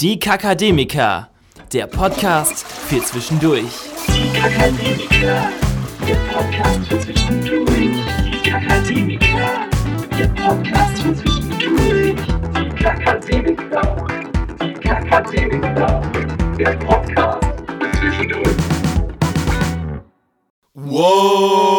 Die Kakademiker, der Podcast für zwischendurch. Die Kakademiker, der Podcast für zwischendurch. Die Kakademiker, der Podcast für zwischendurch. Die Kakademiker, die Kakademiker, der Podcast für zwischendurch. Wow,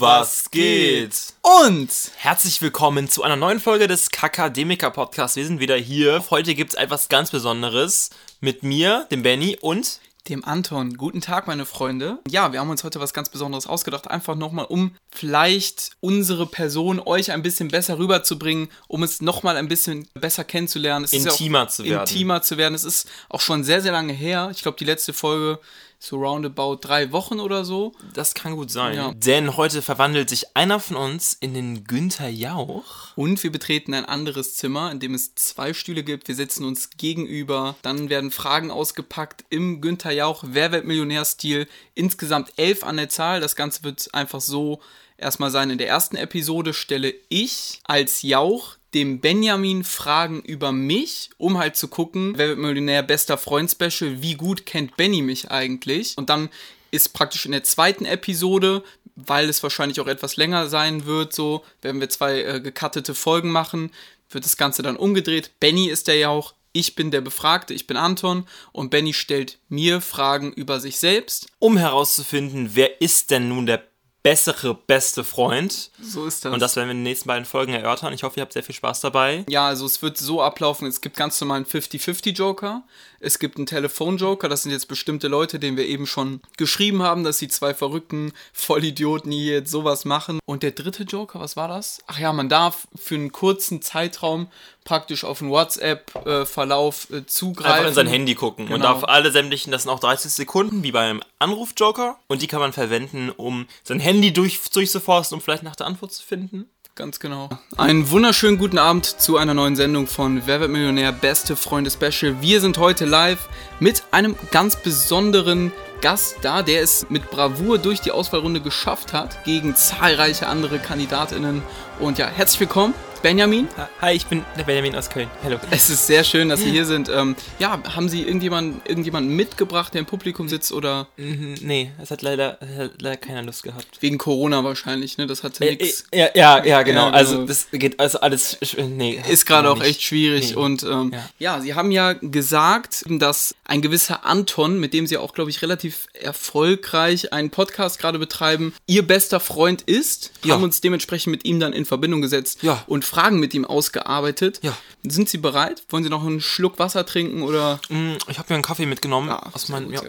was geht? Und Herzlich willkommen zu einer neuen Folge des Kakademiker Podcasts. Wir sind wieder hier. Heute gibt es etwas ganz Besonderes mit mir, dem Benny und dem Anton. Guten Tag, meine Freunde. Ja, wir haben uns heute was ganz Besonderes ausgedacht. Einfach nochmal, um vielleicht unsere Person euch ein bisschen besser rüberzubringen, um es nochmal ein bisschen besser kennenzulernen. Es ist ja Intimer zu werden. Intimer zu werden. Es ist auch schon sehr, sehr lange her. Ich glaube, die letzte Folge so roundabout drei Wochen oder so. das kann gut sein. Ja. Denn heute verwandelt sich einer von uns in den Günther Jauch. Und wir betreten ein anderes Zimmer, in dem es zwei Stühle gibt. Wir sitzen uns gegenüber. Dann werden Fragen ausgepackt im Günther Jauch Wer wird Millionär-Stil. Insgesamt elf an der Zahl. Das Ganze wird einfach so erstmal sein. In der ersten Episode stelle ich als Jauch dem Benjamin Fragen über mich, um halt zu gucken, wer wird Millionär bester Freund Special, wie gut kennt Benny mich eigentlich. Und dann ist praktisch in der zweiten Episode, weil es wahrscheinlich auch etwas länger sein wird, so, werden wir zwei äh, gekattete Folgen machen, wird das Ganze dann umgedreht. Benny ist der Jauch, ich bin der Befragte, ich bin Anton und Benny stellt mir Fragen über sich selbst. Um herauszufinden, wer ist denn nun der bessere, beste Freund. So ist das. Und das werden wir in den nächsten beiden Folgen erörtern. Ich hoffe, ihr habt sehr viel Spaß dabei. Ja, also es wird so ablaufen, es gibt ganz normalen 50-50-Joker, es gibt einen Telefon-Joker, das sind jetzt bestimmte Leute, denen wir eben schon geschrieben haben, dass die zwei verrückten Vollidioten hier jetzt sowas machen. Und der dritte Joker, was war das? Ach ja, man darf für einen kurzen Zeitraum praktisch auf einen WhatsApp-Verlauf äh, zugreifen. Einfach in sein Handy gucken. Man Genau. darf alle sämtlichen, das sind auch 30 Sekunden, wie beim Anruf-Joker. Und die kann man verwenden, um sein Handy durch, durchzuforsten, um vielleicht nach der Antwort zu finden. Ganz genau. Einen wunderschönen guten Abend zu einer neuen Sendung von Wer wird Millionär? Beste Freunde Special. Wir sind heute live mit einem ganz besonderen Gast da, der es mit Bravour durch die Auswahlrunde geschafft hat, gegen zahlreiche andere KandidatInnen. Und ja, herzlich willkommen, Benjamin. Hi, ich bin der Benjamin aus Köln. Hallo. Es ist sehr schön, dass Sie hier sind. Ähm, ja, haben Sie irgendjemanden, irgendjemanden mitgebracht, der im Publikum sitzt oder Mhm, Nee, es hat leider, hat leider keiner Lust gehabt. wegen Corona wahrscheinlich, ne? Das hatte Äh, nichts. äh, Ja, ja, ja, genau. Ja, Also, genau. das geht also alles. Nee, Ist gerade auch nicht. echt schwierig. Nee. Und ähm, Ja. ja. Sie haben ja gesagt, dass ein gewisser Anton, mit dem Sie auch, glaube ich, relativ erfolgreich einen Podcast gerade betreiben, Ihr bester Freund ist. Ja. Haben uns dementsprechend mit ihm dann in Verbindung gesetzt Ja. und Fragen mit ihm ausgearbeitet. Ja. Sind Sie bereit? Wollen Sie noch einen Schluck Wasser trinken oder? Mm, Ich habe mir einen Kaffee mitgenommen. Ja, aus meinem. Ja.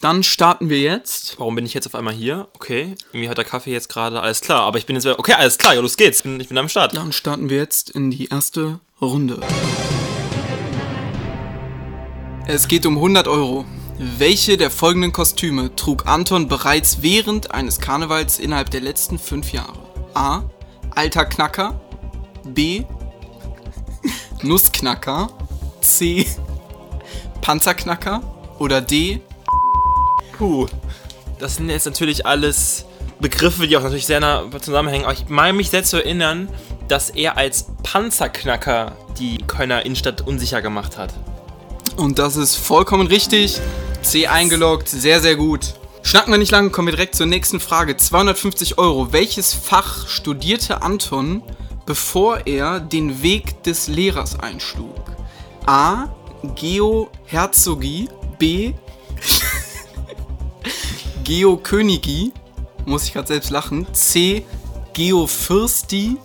Dann starten wir jetzt. Warum bin ich jetzt auf einmal hier? Okay, irgendwie hat der Kaffee jetzt gerade. Alles klar, aber ich bin jetzt. Okay, alles klar, ja, los geht's. Ich bin, ich bin am Start. Dann starten wir jetzt in die erste Runde. Es geht um 100 Euro. Welche der folgenden Kostüme trug Anton bereits während eines Karnevals innerhalb der letzten fünf Jahre? A. Alter Knacker. B. Nussknacker. C. Panzerknacker. Oder D. Puh. Das sind jetzt natürlich alles Begriffe, die auch natürlich sehr nah zusammenhängen. Aber ich meine mich selbst zu erinnern, dass er als Panzerknacker die Kölner Innenstadt unsicher gemacht hat. Und das ist vollkommen richtig. C eingeloggt, sehr, sehr gut. Schnacken wir nicht lange, kommen wir direkt zur nächsten Frage. 250 Euro. Welches Fach studierte Anton, bevor er den Weg des Lehrers einschlug? A. Geoherzogie. B. Geokönigie. Muss ich gerade selbst lachen. C. Geofürsti.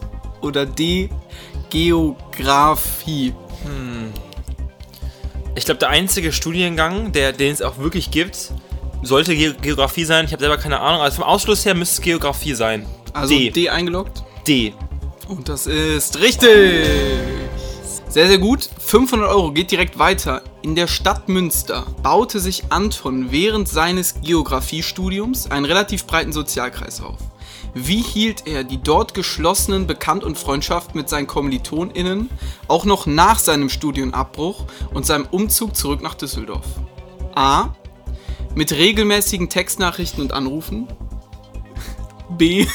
Oder D. Geographie. Ich glaube, der einzige Studiengang, der, den es auch wirklich gibt, sollte Ge Geografie sein. Ich habe selber keine Ahnung. Also vom Ausschluss her müsste es Geografie sein. Also D. D eingeloggt. D. Und das ist richtig. Sehr, sehr gut. 500 Euro geht direkt weiter. In der Stadt Münster baute sich Anton während seines Geografiestudiums einen relativ breiten Sozialkreis auf. Wie hielt er die dort geschlossenen Bekannt- und Freundschaft mit seinen KommilitonInnen auch noch nach seinem Studienabbruch und seinem Umzug zurück nach Düsseldorf? A. Mit regelmäßigen Textnachrichten und Anrufen. B.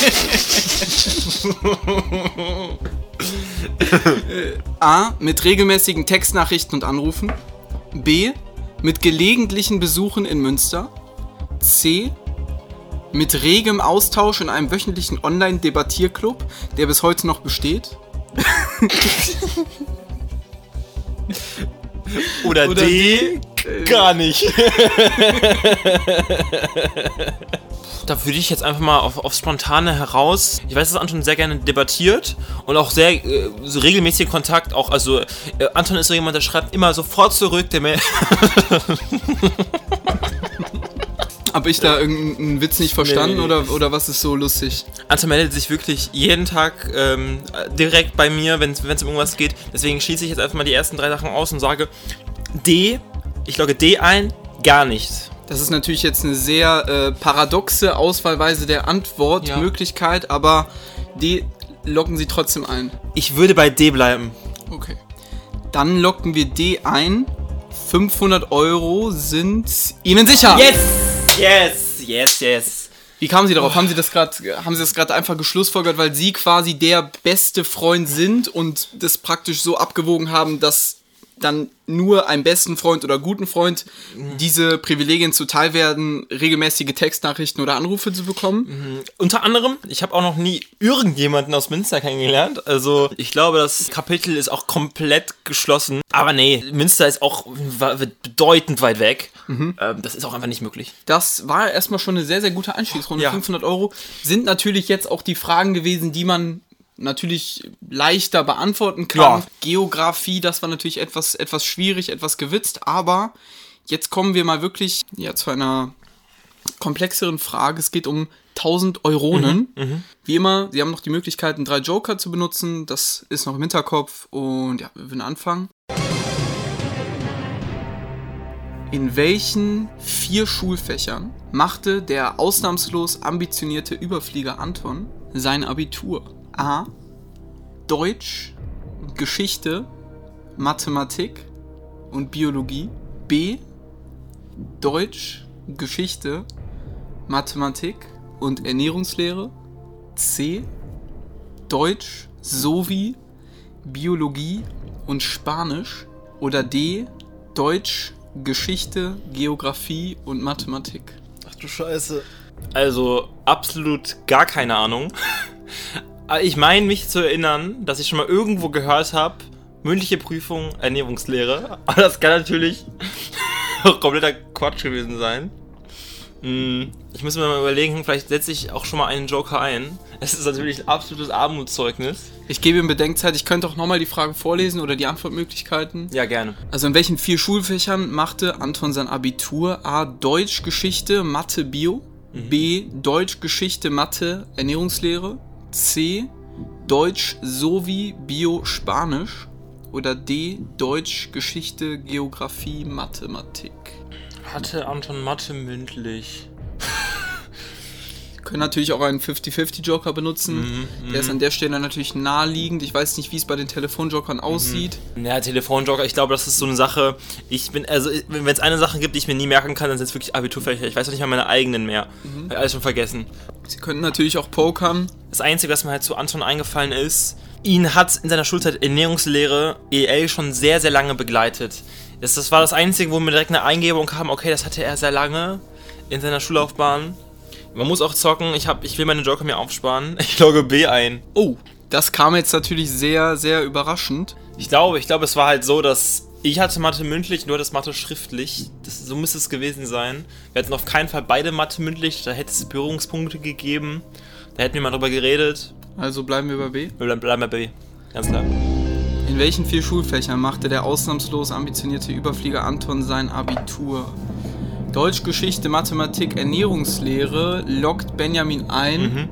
A. Mit regelmäßigen Textnachrichten und Anrufen. B. Mit gelegentlichen Besuchen in Münster. C. Mit regem Austausch in einem wöchentlichen Online-Debattierclub, der bis heute noch besteht. Oder, Oder D, gar nicht. da würde ich jetzt einfach mal auf, aufs Spontane heraus. Ich weiß, dass Anton sehr gerne debattiert und auch sehr äh, so regelmäßig Kontakt. Auch, also, äh, Anton ist so jemand, der schreibt immer sofort zurück. Der Mail Hab ich da irgendeinen Witz nicht verstanden Nee. oder, oder was ist so lustig? Anton meldet sich wirklich jeden Tag ähm, direkt bei mir, wenn es um irgendwas geht. Deswegen schließe ich jetzt einfach mal die ersten drei Sachen aus und sage D. Ich logge D ein, gar nichts. Das ist natürlich jetzt eine sehr äh, paradoxe Auswahlweise der Antwortmöglichkeit, aber die locken Sie trotzdem ein. Ich würde bei D bleiben. Okay. Dann locken wir D ein. 500 Euro sind Ihnen sicher. Yes! Yes! Yes, yes. Wie kamen Sie darauf? Haben Sie das gerade, haben Sie das gerade einfach geschlussfolgert, weil Sie quasi der beste Freund sind und das praktisch so abgewogen haben, dass dann nur einem besten Freund oder guten Freund diese Privilegien zuteil werden, regelmäßige Textnachrichten oder Anrufe zu bekommen? Unter anderem, ich habe auch noch nie irgendjemanden aus Münster kennengelernt. Also ich glaube, das Kapitel ist auch komplett geschlossen. Aber nee, Münster ist auch bedeutend weit weg. Ähm, das ist auch einfach nicht möglich. Das war erstmal schon eine sehr, sehr gute Einstiegsrunde. Ja. 500 Euro sind natürlich jetzt auch die Fragen gewesen, die man natürlich leichter beantworten kann. Ja. Geografie, das war natürlich etwas, etwas schwierig, etwas gewitzt, aber jetzt kommen wir mal wirklich ja, zu einer komplexeren Frage. Es geht um 1000 Euronen. Wie immer, Sie haben noch die Möglichkeit, einen drei Joker zu benutzen. Das ist noch im Hinterkopf und ja, wir würden anfangen. In welchen vier Schulfächern machte der ausnahmslos ambitionierte Überflieger Anton sein Abitur? A. Deutsch, Geschichte, Mathematik und Biologie. B. Deutsch, Geschichte, Mathematik und Ernährungslehre. C. Deutsch sowie Biologie und Spanisch. Oder D. Deutsch, Geschichte, Geografie und Mathematik. Ach du Scheiße. Also absolut gar keine Ahnung. Aber ich meine mich zu erinnern, dass ich schon mal irgendwo gehört habe, mündliche Prüfung, Ernährungslehre. Aber das kann natürlich auch kompletter Quatsch gewesen sein. Hm, Ich muss mir mal überlegen, vielleicht setze ich auch schon mal einen Joker ein. Es ist natürlich ein absolutes Armutszeugnis. Ich gebe ihm Bedenkzeit, ich könnte auch nochmal die Fragen vorlesen oder die Antwortmöglichkeiten. Ja, gerne. Also in welchen vier Schulfächern machte Anton sein Abitur? A. Deutsch, Geschichte, Mathe, Bio. B. Deutsch, Geschichte, Mathe, Ernährungslehre. C. Deutsch sowie Bio, Spanisch. Oder D. Deutsch, Geschichte, Geografie, Mathematik. Hatte Anton Mathe mündlich. Wir können natürlich auch einen 50-50-Joker benutzen. Der ist an der Stelle natürlich naheliegend. Ich weiß nicht, wie es bei den Telefonjokern aussieht. Ja, Telefonjoker, ich glaube, das ist so eine Sache. Ich bin, also, wenn es eine Sache gibt, die ich mir nie merken kann, dann sind es wirklich Abiturfächer. Ich weiß auch nicht mal meine eigenen mehr. Hab alles schon vergessen. Sie könnten natürlich auch pokern. Das Einzige, was mir halt zu Anton eingefallen ist, ihn hat in seiner Schulzeit Ernährungslehre EL schon sehr, sehr lange begleitet. Das, das war das Einzige, wo mir direkt eine Eingebung kam, okay, das hatte er sehr lange in seiner Schullaufbahn. Man muss auch zocken, ich, hab, ich will meine Joker mir aufsparen. Ich logge B ein. Oh, das kam jetzt natürlich sehr, sehr überraschend. Ich glaube, ich glaube, es war halt so, dass ich hatte Mathe mündlich, nur das Mathe schriftlich. Das, so müsste es gewesen sein. Wir hatten auf keinen Fall beide Mathe mündlich, da hätte es Berührungspunkte gegeben. Da hätten wir mal drüber geredet. Also bleiben wir bei B. Wir bleiben, bleiben bei B. Ganz klar. In welchen vier Schulfächern machte der ausnahmslos ambitionierte Überflieger Anton sein Abitur? Deutsch, Geschichte, Mathematik, Ernährungslehre lockt Benjamin ein,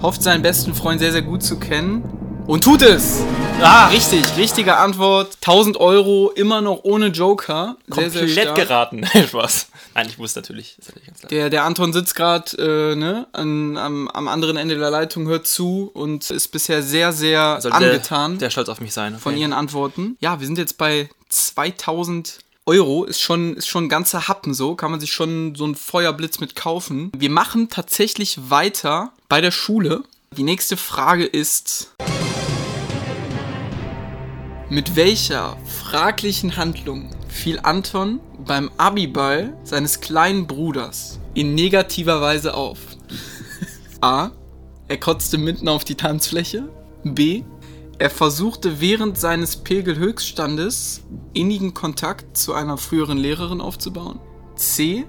hofft seinen besten Freund sehr, sehr gut zu kennen und tut es! Ah, richtig, richtige Antwort. 1000 Euro, immer noch ohne Joker. Sehr, sehr Komplett stark. geraten. Spaß. Nein, ich wusste natürlich. Das natürlich ganz. Der, der Anton sitzt gerade äh, ne, an, am, am anderen Ende der Leitung, hört zu und ist bisher sehr, sehr Sollte angetan Der, der stolz auf mich sein. von okay. Ihren Antworten. Ja, wir sind jetzt bei 2000 Euro ist schon, ist schon ein ganzer Happen so, kann man sich schon so einen Feuerblitz mit kaufen. Wir machen tatsächlich weiter bei der Schule. Die nächste Frage ist, mit welcher fraglichen Handlung fiel Anton beim Abiball seines kleinen Bruders in negativer Weise auf? A. Er kotzte mitten auf die Tanzfläche. B. Er versuchte während seines Pegelhöchststandes innigen Kontakt zu einer früheren Lehrerin aufzubauen. C.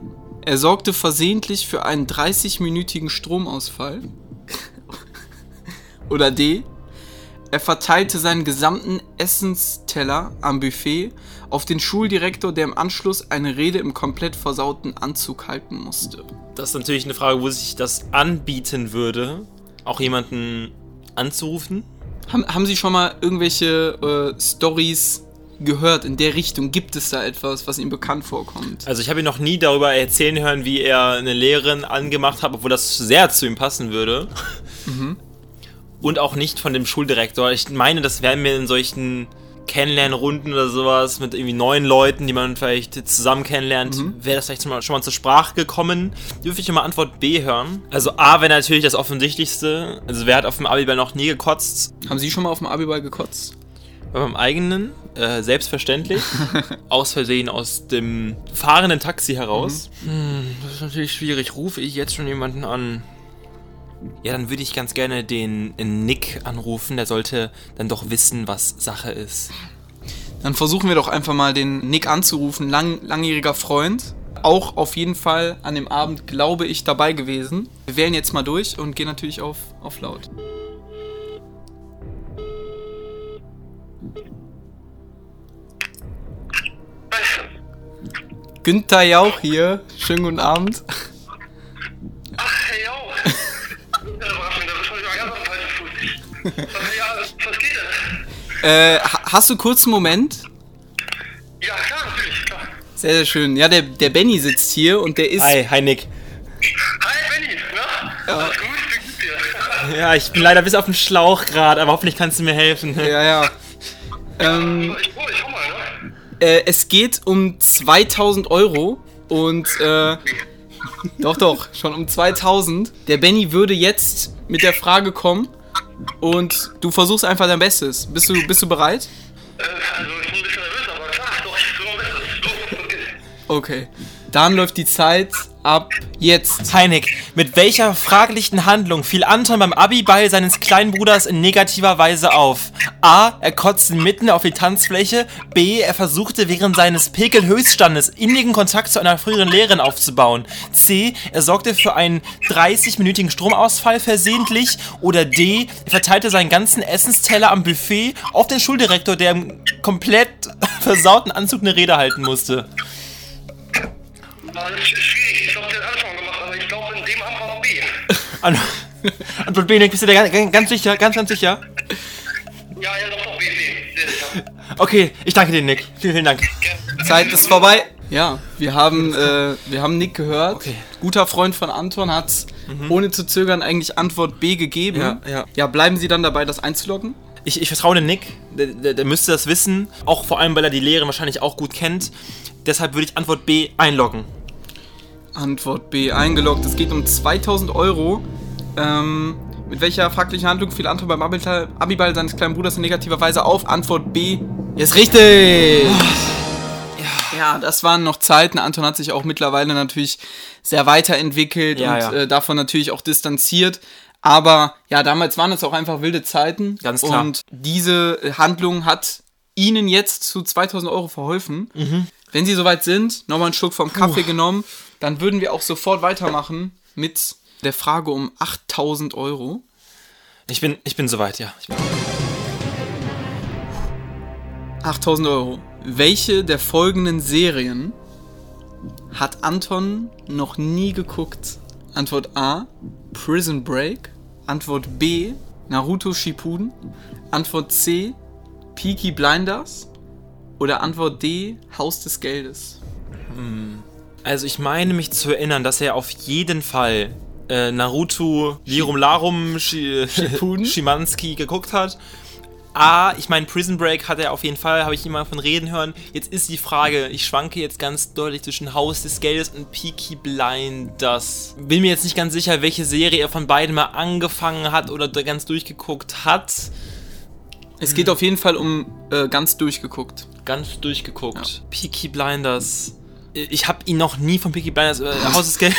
Er sorgte versehentlich für einen 30-minütigen Stromausfall. Oder D. Er verteilte seinen gesamten Essensteller am Buffet auf den Schuldirektor, der im Anschluss eine Rede im komplett versauten Anzug halten musste. Das ist natürlich eine Frage, wo sich das anbieten würde, auch jemanden anzurufen. Haben, haben Sie schon mal irgendwelche äh, Stories gehört in der Richtung? Gibt es da etwas, was Ihnen bekannt vorkommt? Also ich habe ihn noch nie darüber erzählen hören, wie er eine Lehrerin angemacht hat, obwohl das sehr zu ihm passen würde. Und auch nicht von dem Schuldirektor. Ich meine, das wären mir in solchen Kennenlernrunden oder sowas mit irgendwie neuen Leuten, die man vielleicht zusammen kennenlernt, wäre das vielleicht schon mal, schon mal zur Sprache gekommen. Dürfte ich mal Antwort B hören? Also A wäre natürlich das Offensichtlichste. Also wer hat auf dem Abiball noch nie gekotzt? Haben Sie schon mal auf dem Abiball gekotzt? Bei meinem eigenen, äh, selbstverständlich. aus Versehen aus dem fahrenden Taxi heraus. Hm, das ist natürlich schwierig. Rufe ich jetzt schon jemanden an? Ja, dann würde ich ganz gerne den Nick anrufen. Der sollte dann doch wissen, was Sache ist. Dann versuchen wir doch einfach mal den Nick anzurufen, lang, langjähriger Freund. Auch auf jeden Fall an dem Abend, glaube ich, dabei gewesen. Wir wählen jetzt mal durch und gehen natürlich auf, auf laut. Günther Jauch hier. Schönen guten Abend. Ach, hey, yo. Überraschend, da bist du ja ganz auf dem falschen Fuß. Sag, ja, was geht denn? Äh, ha- hast du kurz einen Moment? Ja, klar, natürlich, klar. Sehr, sehr schön. Ja, der, der Benny sitzt hier und der ist. Hi, hi Nick. Hi, Benny, na? Alles gut? Wie geht's dir? Ja, ich bin leider bis auf den Schlauch gerade, aber hoffentlich kannst du mir helfen. Ja, ja. Ähm, Ich, ich komm mal, ne? äh, es geht um 2000 Euro und äh, doch, doch, schon um 2000. Der Benny würde jetzt mit der Frage kommen und du versuchst einfach dein Bestes. Bist du, bist du bereit? Äh, also, ich bin ein bisschen nervös, aber klar, doch, ich tue mein Bestes. Okay. Dann läuft die Zeit ab jetzt. Hi Nick, mit welcher fraglichen Handlung fiel Anton beim Abiball seines kleinen Bruders in negativer Weise auf? A. Er kotzte mitten auf die Tanzfläche. B. Er versuchte während seines Pekelhöchststandes innigen Kontakt zu einer früheren Lehrerin aufzubauen. C. Er sorgte für einen 30-minütigen Stromausfall versehentlich. Oder D. Er verteilte seinen ganzen Essensteller am Buffet auf den Schuldirektor, der im komplett versauten Anzug eine Rede halten musste. Ah, das ist schwierig. Ich glaube, der hat gemacht, aber ich glaube, in dem Anfang B. An Antwort B, Nick, bist du dir ganz, ganz sicher? Ganz, ganz sicher? Ja, ja, doch, doch, B, B. Okay, ich danke dir, Nick. Vielen, vielen Dank. Zeit ist vorbei. Ja, wir haben, äh, wir haben Nick gehört. Okay. Guter Freund von Anton hat ohne zu zögern eigentlich Antwort B gegeben. Ja, ja. Ja, bleiben Sie dann dabei, das einzuloggen? Ich, ich vertraue dem Nick. Der, der, der müsste das wissen. Auch vor allem, weil er die Lehrerin wahrscheinlich auch gut kennt. Deshalb würde ich Antwort B einloggen. Antwort B eingeloggt. Es geht um 2000 Euro. Ähm, mit welcher fraglichen Handlung fiel Anton beim Abiball, seines kleinen Bruders in negativer Weise auf? Antwort B ist richtig. Ja. ja, das waren noch Zeiten. Anton hat sich auch mittlerweile natürlich sehr weiterentwickelt Ja, und ja. Äh, davon natürlich auch distanziert. Aber ja, damals waren es auch einfach wilde Zeiten. Ganz klar. Und diese Handlung hat Ihnen jetzt zu 2000 Euro verholfen. Mhm. Wenn Sie soweit sind, nochmal einen Schluck vom Kaffee genommen, dann würden wir auch sofort weitermachen mit der Frage um 8000 Euro. Ich bin, ich bin soweit, ja. Bin 8000 Euro. Welche der folgenden Serien hat Anton noch nie geguckt? Antwort A: Prison Break. Antwort B: Naruto Shippuden. Antwort C: Peaky Blinders. Oder Antwort D: Haus des Geldes. Also ich meine mich zu erinnern, dass er auf jeden Fall äh, Naruto Lirum Larum Shi Shippuden? Shimansky geguckt hat. A, ich meine, Prison Break hat er auf jeden Fall, habe ich immer von reden hören. Jetzt ist die Frage, ich schwanke jetzt ganz deutlich zwischen Haus des Geldes und Peaky Blinders. Bin mir jetzt nicht ganz sicher, welche Serie er von beiden mal angefangen hat oder ganz durchgeguckt hat. Es geht auf jeden Fall um äh, ganz durchgeguckt. Ganz durchgeguckt. Peaky Blinders. Ich habe ihn noch nie von Peaky Blinders, äh, Haus des Geldes.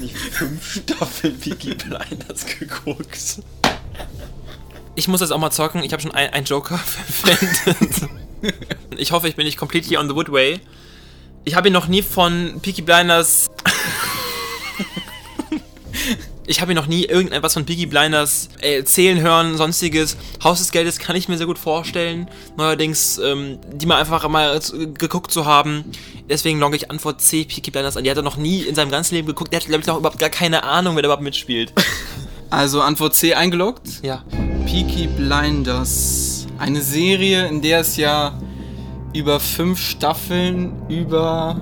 nicht fünf Staffeln Peaky Blinders geguckt. Ich muss das auch mal zocken. Ich habe schon einen Joker verwendet. ich hoffe, ich bin nicht completely on the woodway. Ich habe ihn noch nie von Peaky Blinders. Ich habe ihn noch nie irgendetwas von Peaky Blinders erzählen hören, sonstiges. Haus des Geldes kann ich mir sehr gut vorstellen. Neuerdings, ähm, die mal einfach mal geguckt zu haben. Deswegen logge ich Antwort C, Peaky Blinders an. Die hat er noch nie in seinem ganzen Leben geguckt. Der hat, glaube ich, auch überhaupt gar keine Ahnung, wer da überhaupt mitspielt. Also Antwort C eingeloggt. Ja. Peaky Blinders. Eine Serie, in der es ja über fünf Staffeln über.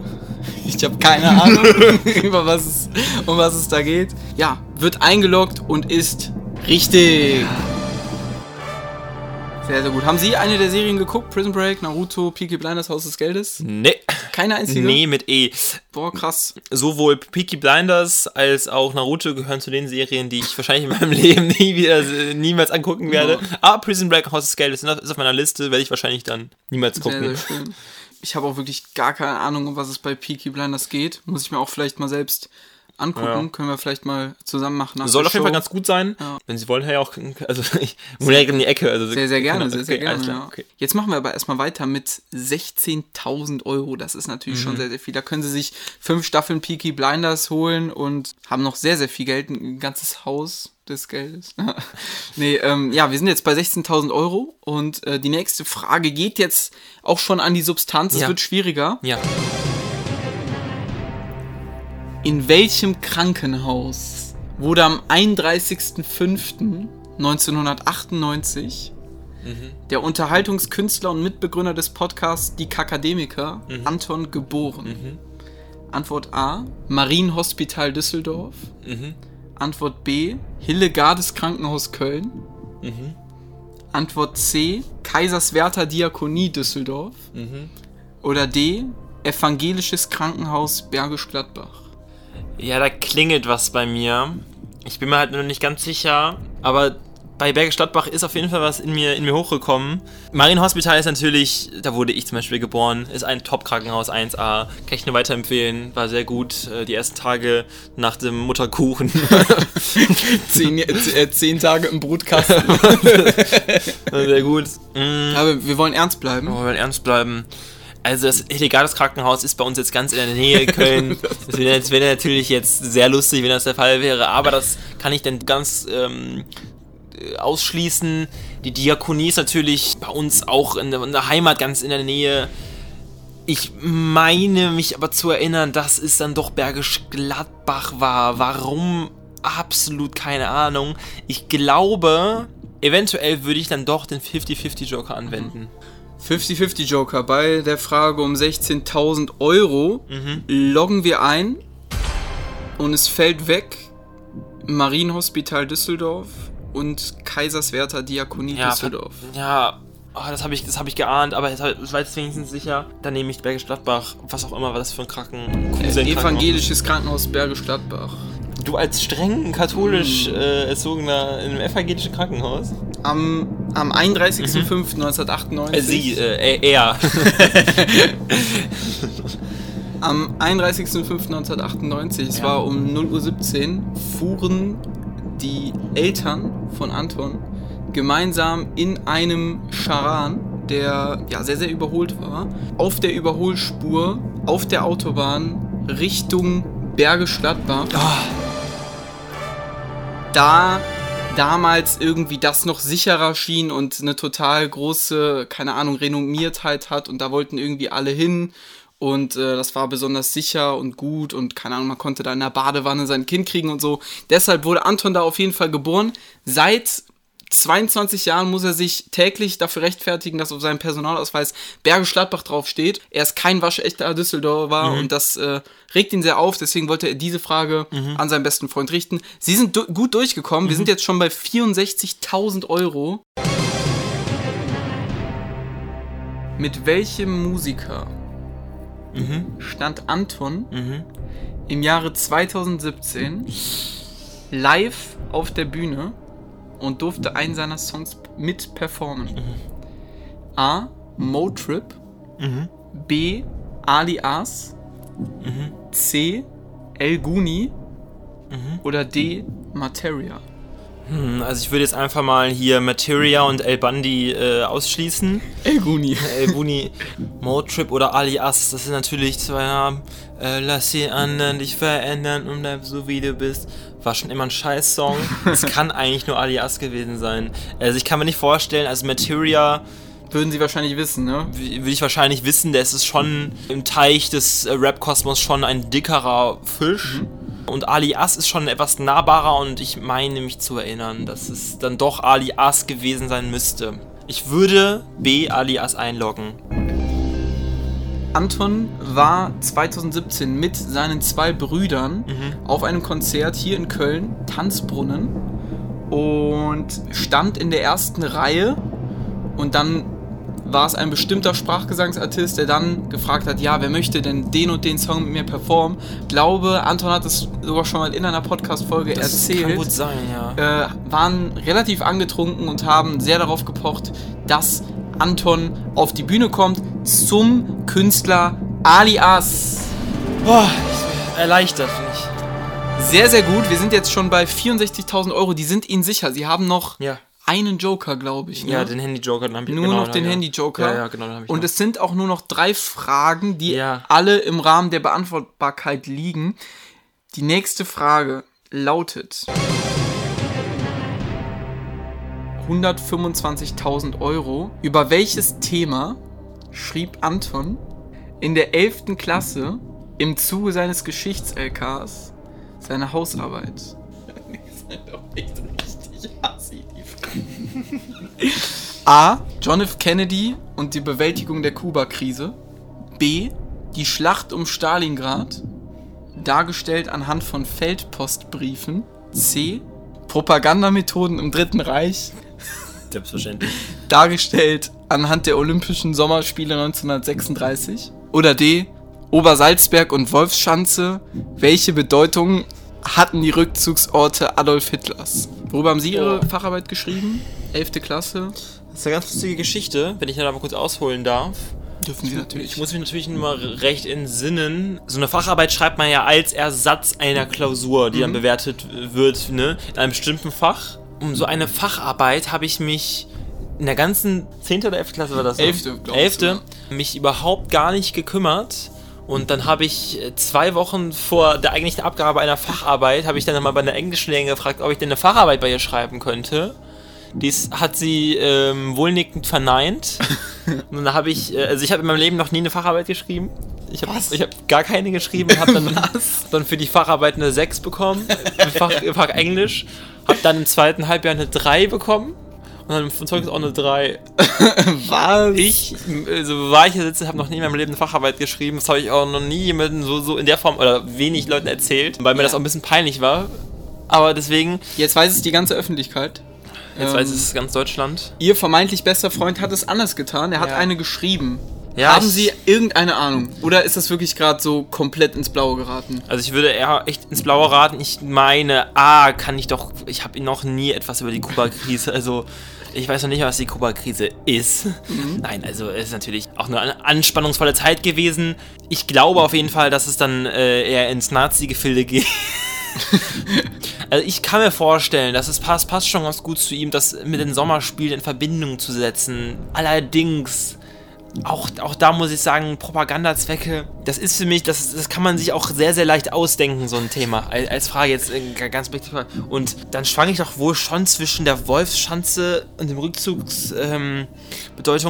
Ich habe keine Ahnung, über was es, um was es da geht. Ja, wird eingeloggt und ist richtig. Sehr, sehr gut. Haben Sie eine der Serien geguckt? Prison Break, Naruto, Peaky Blinders, Haus des Geldes? Nee. Keine einzige? Nee, mit E. Boah, krass. Sowohl Peaky Blinders als auch Naruto gehören zu den Serien, die ich wahrscheinlich in meinem Leben nie wieder, niemals angucken werde. Ja. Aber Prison Break Haus des Geldes ist auf meiner Liste, werde ich wahrscheinlich dann niemals Sehr, gucken. sehr schön. Ich habe auch wirklich gar keine Ahnung, um was es bei Peaky Blinders geht. Muss ich mir auch vielleicht mal selbst angucken. Ja. Können wir vielleicht mal zusammen machen. Soll auf jeden Fall ganz gut sein. Ja. Wenn Sie wollen, ja auch, also ich direkt um die Ecke. Also Sehr, sehr gerne, sehr, sehr okay, gerne. klar, okay. Jetzt machen wir aber erstmal weiter mit 16.000 Euro. Das ist natürlich Mhm. schon sehr, sehr viel. Da können Sie sich fünf Staffeln Peaky Blinders holen und haben noch sehr, sehr viel Geld. Ein ganzes Haus des Geldes. nee, ähm, ja, wir sind jetzt bei 16.000 Euro und äh, die nächste Frage geht jetzt auch schon an die Substanz. Es wird schwieriger. Ja. In welchem Krankenhaus wurde am 31.05.1998 der Unterhaltungskünstler und Mitbegründer des Podcasts Die Kakademiker Anton geboren? Antwort A: Marienhospital Düsseldorf. Antwort B: Hillegardes Krankenhaus Köln. Antwort C: Kaiserswerther Diakonie Düsseldorf. Oder D: Evangelisches Krankenhaus Bergisch Gladbach. Ja, da klingelt was bei mir. Ich bin mir halt nur nicht ganz sicher, aber bei Bergisch Gladbach ist auf jeden Fall was in mir, in mir hochgekommen. Marienhospital ist natürlich, da wurde ich zum Beispiel geboren, ist ein Top-Krankenhaus 1A. Kann ich nur weiterempfehlen, war sehr gut. äh, Die ersten Tage nach dem Mutterkuchen. zehn, äh, zehn Tage im Brutkasten. sehr gut. Mm. Aber wir wollen ernst bleiben. Oh, wir wollen ernst bleiben. Also das illegales Krankenhaus ist bei uns jetzt ganz in der Nähe Köln. Das wäre das wäre natürlich jetzt sehr lustig, wenn das der Fall wäre, aber das kann ich dann ganz ähm, äh, ausschließen. Die Diakonie ist natürlich bei uns auch in der, in der Heimat ganz in der Nähe. Ich meine mich aber zu erinnern, dass es dann doch Bergisch Gladbach war. Warum? Absolut keine Ahnung. Ich glaube, eventuell würde ich dann doch den 50-50 Joker anwenden. 50-50 Joker bei der Frage um 16.000 Euro loggen wir ein und es fällt weg Marienhospital Düsseldorf und Kaiserswerther Diakonie Ja, Düsseldorf. Ja, oh, das habe ich, das hab ich geahnt, aber jetzt, war jetzt wenigstens sicher. Dann nehme ich Bergisch Gladbach, was auch immer, was das für ein Kranken. Äh, Evangelisches Krankenhaus Bergisch Gladbach. Du als streng katholisch äh, erzogener in einem evangelischen Krankenhaus? Am, am 31.05.1998. Äh, sie, äh, er-. Am 31.05.1998, es war um 0.17 Uhr, fuhren die Eltern von Anton gemeinsam in einem Charan, der ja sehr, sehr überholt war, auf der Überholspur auf der Autobahn Richtung Bergisch Gladbach. Da damals irgendwie das noch sicherer schien und eine total große, keine Ahnung, Renommiertheit hat und da wollten irgendwie alle hin und äh, das war besonders sicher und gut und keine Ahnung, man konnte da in der Badewanne sein Kind kriegen und so. Deshalb wurde Anton da auf jeden Fall geboren. Seit 22 Jahren muss er sich täglich dafür rechtfertigen, dass auf seinem Personalausweis Bergisch Gladbach draufsteht. Er ist kein waschechter Düsseldorfer und das äh, regt ihn sehr auf. Deswegen wollte er diese Frage an seinen besten Freund richten. Sie sind du gut durchgekommen. Wir sind jetzt schon bei 64.000 Euro. Mit welchem Musiker stand Anton im Jahre 2017 live auf der Bühne und durfte einen seiner Songs mit performen? A. Motrip B. Ali As C. El Guni oder D. Materia? Hm, Also ich würde jetzt einfach mal hier Materia und El Bandi äh, ausschließen. El Guni. El Buni, Motrip oder Alias, das sind natürlich zwei Namen. Äh, lass die anderen dich verändern und bleib so wie du bist. War schon immer ein Scheiß-Song. Es kann eigentlich nur Alias gewesen sein. Also ich kann mir nicht vorstellen, also Materia Würden Sie wahrscheinlich wissen, ne? will ich wahrscheinlich wissen, der ist schon im Teich des äh, Rap-Kosmos schon ein dickerer Fisch. Und Alias ist schon etwas nahbarer und ich meine mich zu erinnern, dass es dann doch Alias gewesen sein müsste. Ich würde B Alias einloggen. Anton war 2017 mit seinen zwei Brüdern auf einem Konzert hier in Köln, Tanzbrunnen, und stand in der ersten Reihe. Und dann war es ein bestimmter Sprachgesangsartist, der dann gefragt hat, ja, wer möchte denn den und den Song mit mir performen? Glaube, Anton hat es sogar schon mal in einer Podcast-Folge erzählt kann gut sein, ja. äh, waren relativ angetrunken und haben sehr darauf gepocht, dass Anton auf die Bühne kommt zum Künstler Alias. Boah, erleichtert, finde ich. Sehr, sehr gut. Wir sind jetzt schon bei 64.000 Euro. Die sind Ihnen sicher. Sie haben noch Ja. Einen Joker, glaube ich. Ne? Ja, den Handy-Joker, nur genau, noch den ja. Handy-Joker. Ja, ja, genau, den ich Und noch. es sind auch nur noch drei Fragen, die Ja. alle im Rahmen der Beantwortbarkeit liegen. Die nächste Frage lautet: 125.000 Euro. Über welches Thema schrieb Anton in der 11. Klasse im Zuge seines Geschichts-LKs seine Hausarbeit? Die sind doch nicht richtig assi, die Fragen. A. John F. Kennedy und die Bewältigung der Kuba-Krise. B. Die Schlacht um Stalingrad, dargestellt anhand von Feldpostbriefen. C. Propagandamethoden im Dritten Reich, Selbstverständlich. dargestellt anhand der Olympischen Sommerspiele 1936. Oder D. Obersalzberg und Wolfschanze. Welche Bedeutung hatten die Rückzugsorte Adolf Hitlers? Worüber haben Sie Ihre Facharbeit geschrieben? 11. Klasse. Das ist eine ganz lustige Geschichte, wenn ich da mal kurz ausholen darf. Dürfen Sie natürlich. Ich muss mich natürlich nur recht entsinnen. So eine Facharbeit schreibt man ja als Ersatz einer Klausur, die dann bewertet wird, ne? In einem bestimmten Fach. Um so eine Facharbeit habe ich mich in der ganzen 10. oder 11. Klasse war das? ne? Elfte, glaub ich 11. sogar. mich überhaupt gar nicht gekümmert. Und dann habe ich äh, zwei Wochen vor der eigentlichen Abgabe einer Facharbeit, habe ich dann mal bei einer Englischlehrerin gefragt, ob ich denn eine Facharbeit bei ihr schreiben könnte. Dies hat sie ähm, wohlnickend verneint. Und dann habe ich, äh, also ich habe in meinem Leben noch nie eine Facharbeit geschrieben. Ich habe hab gar keine geschrieben und habe dann, dann für die Facharbeit eine 6 bekommen, im Fach, im Fach Englisch. Habe dann im zweiten Halbjahr eine 3 bekommen und dann im Zeugnis auch eine 3. Was? Ich, also war ich hier sitze, habe noch nie in meinem Leben eine Facharbeit geschrieben. Das habe ich auch noch nie jemandem so, so in der Form oder wenig Leuten erzählt, weil mir Ja. das auch ein bisschen peinlich war. Aber deswegen, Jetzt weiß es die ganze Öffentlichkeit. jetzt Ähm, weiß es ganz Deutschland. Ihr vermeintlich bester Freund hat es anders getan. Er hat Ja. eine geschrieben. Ja, Haben Sie irgendeine Ahnung? Oder ist das wirklich gerade so komplett ins Blaue geraten? Also ich würde eher echt ins Blaue raten. Ich meine, ah, kann ich doch, ich habe noch nie etwas über die Kuba-Krise, also ich weiß noch nicht, was die Kuba-Krise ist. Nein, also es ist natürlich auch eine an- anspannungsvolle Zeit gewesen. Ich glaube auf jeden Fall, dass es dann äh, eher ins Nazi-Gefilde geht. Also ich kann mir vorstellen, dass es passt, passt schon ganz gut zu ihm, das mit den Sommerspielen in Verbindung zu setzen. Allerdings, auch, auch da muss ich sagen, Propagandazwecke, das ist für mich, das, das kann man sich auch sehr, sehr leicht ausdenken, so ein Thema. Als, als Frage jetzt äh, ganz objektiv. Und dann schwank ich doch wohl schon zwischen der Wolfsschanze und dem Rückzugsbedeutung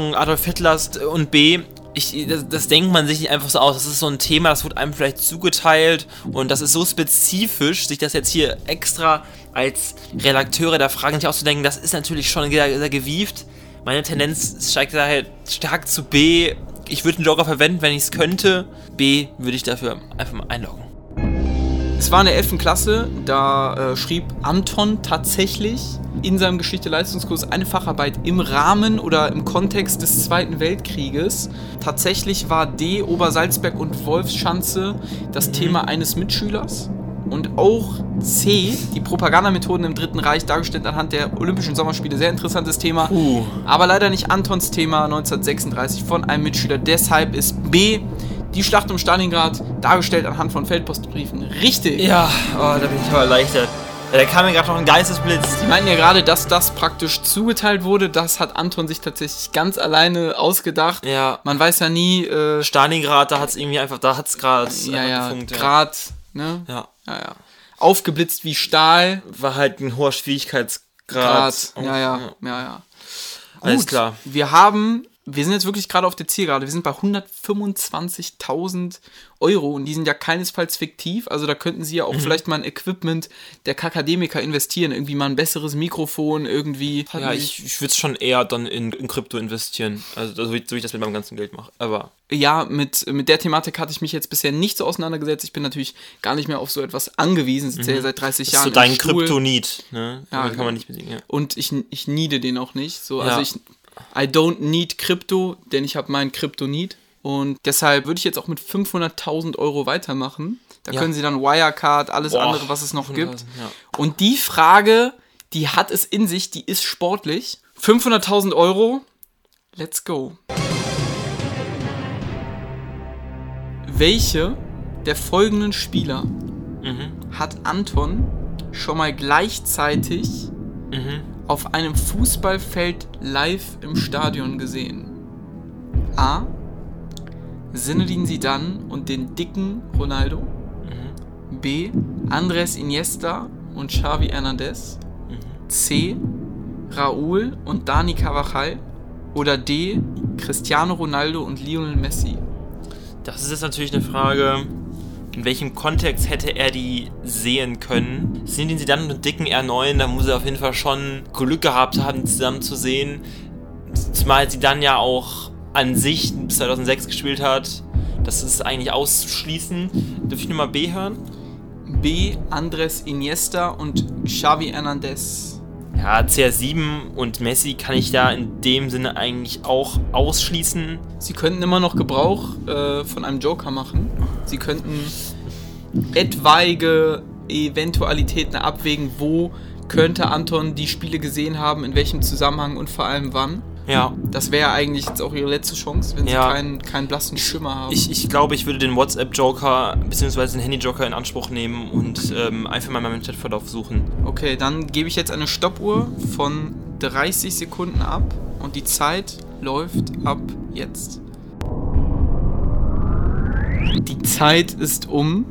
ähm, Adolf Hitlers und B. ich, das, das denkt man sich nicht einfach so aus. Das ist so ein Thema, das wird einem vielleicht zugeteilt und das ist so spezifisch, sich das jetzt hier extra als Redakteure der Fragen nicht auszudenken, das ist natürlich schon sehr, sehr gewieft. Meine Tendenz steigt daher stark zu B. Ich würde den Joker verwenden, wenn ich es könnte. B würde ich dafür einfach mal einloggen. Es war in der 11. Klasse, da äh, schrieb Anton tatsächlich in seinem Geschichte-Leistungskurs eine Facharbeit im Rahmen oder im Kontext des Zweiten Weltkrieges. Tatsächlich war D. Obersalzberg und Wolfschanze das Thema eines Mitschülers. Und auch C, die Propagandamethoden im Dritten Reich, dargestellt anhand der Olympischen Sommerspiele. Sehr interessantes Thema. Uh. Aber leider nicht Antons Thema 1936 von einem Mitschüler. Deshalb ist B, die Schlacht um Stalingrad, dargestellt anhand von Feldpostbriefen. Richtig. Ja, oh, da bin ich aber erleichtert. Ja, Da kam mir gerade noch ein Geistesblitz. Die meinten ja gerade, dass das praktisch zugeteilt wurde. Das hat Anton sich tatsächlich ganz alleine ausgedacht. Ja. Man weiß ja nie, äh, Stalingrad, da hat es irgendwie einfach, da hat es gerade ja, ja, gefunkt. Grad, ne? Ja. Ja, ja. Aufgeblitzt wie Stahl. War halt ein hoher Schwierigkeitsgrad. Grad. Ja, ja, ja, ja. Alles Gut, klar. Wir haben, wir sind jetzt wirklich gerade auf der Zielgerade. Wir sind bei 125.000 Euro und die sind ja keinesfalls fiktiv. Also da könnten Sie ja Mhm. auch vielleicht mal ein Equipment der Kakademiker investieren. Irgendwie mal ein besseres Mikrofon, irgendwie. Ja, ich, ich würde es schon eher dann in, in Krypto investieren. Also so wie, so wie ich das mit meinem ganzen Geld mache. Aber ja, mit, mit der Thematik hatte ich mich jetzt bisher nicht so auseinandergesetzt. Ich bin natürlich gar nicht mehr auf so etwas angewiesen. Sitze ja seit 30 Mhm. das ist Jahren. so dein. Kryptonit. Ne? Ja, kann man genau. nicht besiegen. Ja. Und ich, ich neede den auch nicht. So, Ja. also ich I don't need Krypto, denn ich habe mein Kryptonit. Und deshalb würde ich jetzt auch mit 500.000 Euro weitermachen. Da Ja. können Sie dann Wirecard, alles Boah, andere, was es noch gibt. 500.000, ja. Und die Frage, die hat es in sich, die ist sportlich. 500.000 Euro, let's go. Welche der folgenden Spieler Mhm. hat Anton schon mal gleichzeitig Mhm. Auf einem Fußballfeld live im Stadion gesehen? A. Zinedine Zidane und den dicken Ronaldo. B. Andres Iniesta und Xavi Hernandez. C. Raúl und Dani Carvajal. Oder D. Cristiano Ronaldo und Lionel Messi. Das ist jetzt natürlich eine Frage, in welchem Kontext hätte er die sehen können? Sind sie dann mit dicken R9, da muss er auf jeden Fall schon Glück gehabt haben, die zusammen zu sehen. Zumal sie dann ja auch an sich bis 2006 gespielt hat. Das ist eigentlich auszuschließen. Dürfte ich nur mal B hören? B. Andres Iniesta und Xavi Hernandez. Ja, CR7 und Messi kann ich da in dem Sinne eigentlich auch ausschließen. Sie könnten immer noch Gebrauch äh, von einem Joker machen. Sie könnten etwaige Eventualitäten abwägen, wo könnte Anton die Spiele gesehen haben, in welchem Zusammenhang und vor allem wann. Ja. Das wäre eigentlich jetzt auch ihre letzte Chance, wenn Ja. sie keinen, keinen blassen Schimmer haben. Ich, ich glaube, ich würde den WhatsApp-Joker bzw. den Handy-Joker in Anspruch nehmen und ähm, einfach mal meinen Chatverlauf suchen. okay, dann gebe ich jetzt eine Stoppuhr von 30 Sekunden ab und die Zeit läuft ab jetzt. Die Zeit ist um.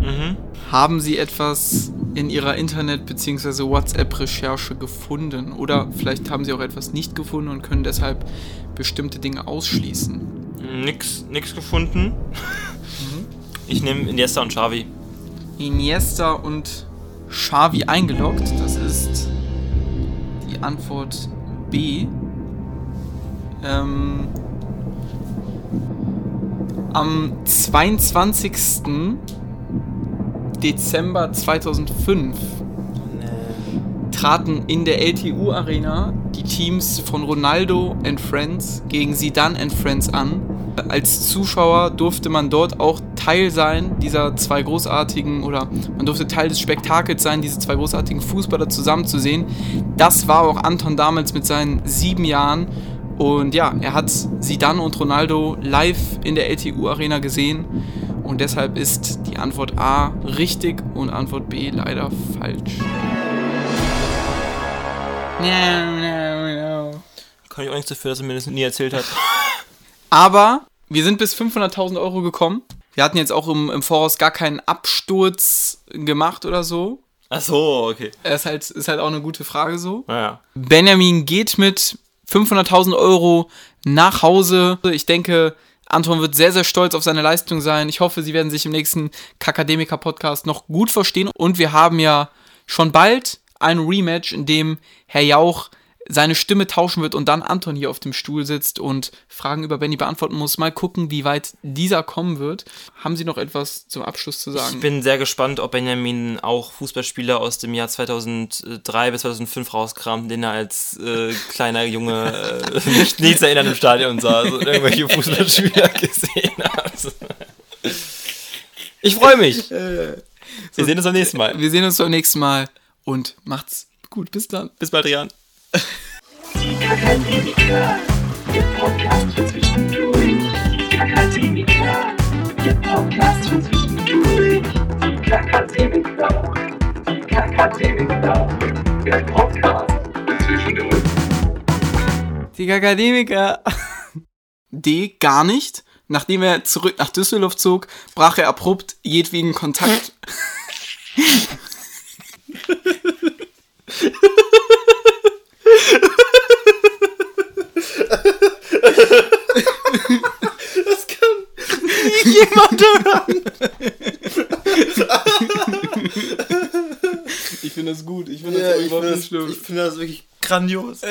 Mhm. Haben Sie etwas in Ihrer Internet- bzw. WhatsApp-Recherche gefunden? Oder vielleicht haben Sie auch etwas nicht gefunden und können deshalb bestimmte Dinge ausschließen? Nix, nix gefunden. Ich nehme Iniesta und Xavi. Iniesta und Xavi eingeloggt. Das ist die Antwort B. Ähm, am 22. Dezember 2005 traten in der LTU Arena die Teams von Ronaldo and Friends gegen Zidane and Friends an. Als Zuschauer durfte man dort auch Teil sein dieser zwei großartigen oder man durfte Teil des Spektakels sein, diese zwei großartigen Fußballer zusammenzusehen. Das war auch Anton damals mit seinen sieben Jahren und ja, er hat Zidane und Ronaldo live in der LTU Arena gesehen und deshalb ist die Antwort A richtig und Antwort B leider falsch. No, no, no. Kann ich auch nichts dafür, dass er mir das nie erzählt hat. Aber wir sind bis 500.000 Euro gekommen. Wir hatten jetzt auch im, im Voraus gar keinen Absturz gemacht oder so. Ach so, okay. Das ist halt, ist halt auch eine gute Frage so. Naja. Benjamin geht mit 500.000 Euro nach Hause. Ich denke, Anton wird sehr, sehr stolz auf seine Leistung sein. Ich hoffe, sie werden sich im nächsten Kakademiker-Podcast noch gut verstehen. Und wir haben ja schon bald ein Rematch, in dem Herr Jauch seine Stimme tauschen wird und dann Anton hier auf dem Stuhl sitzt und Fragen über Benny beantworten muss. Mal gucken, wie weit dieser kommen wird. Haben Sie noch etwas zum Abschluss zu sagen? Ich bin sehr gespannt, ob Benjamin auch Fußballspieler aus dem Jahr 2003 bis 2005 rauskramt, den er als äh, kleiner Junge äh, nicht, nichts erinnern im Stadion sah, also irgendwelche Fußballspieler gesehen hat. Ich freue mich. Wir sehen uns beim nächsten Mal. Wir sehen uns beim nächsten Mal und macht's gut. Bis dann. Bis bald, Rian. Die Kakademiker, der Podcast für zwischendurch. Die Kakademiker, der Podcast für zwischendurch. Die Kakademiker, die Kakademiker, der Podcast für zwischendurch. Die Akademiker. D. Gar nicht. Nachdem er zurück nach Düsseldorf zog, brach er abrupt jedwegen Kontakt. Das kann jemand hören. Ich finde das gut. Ich finde Ja, ich finde das, ich find das wirklich grandios.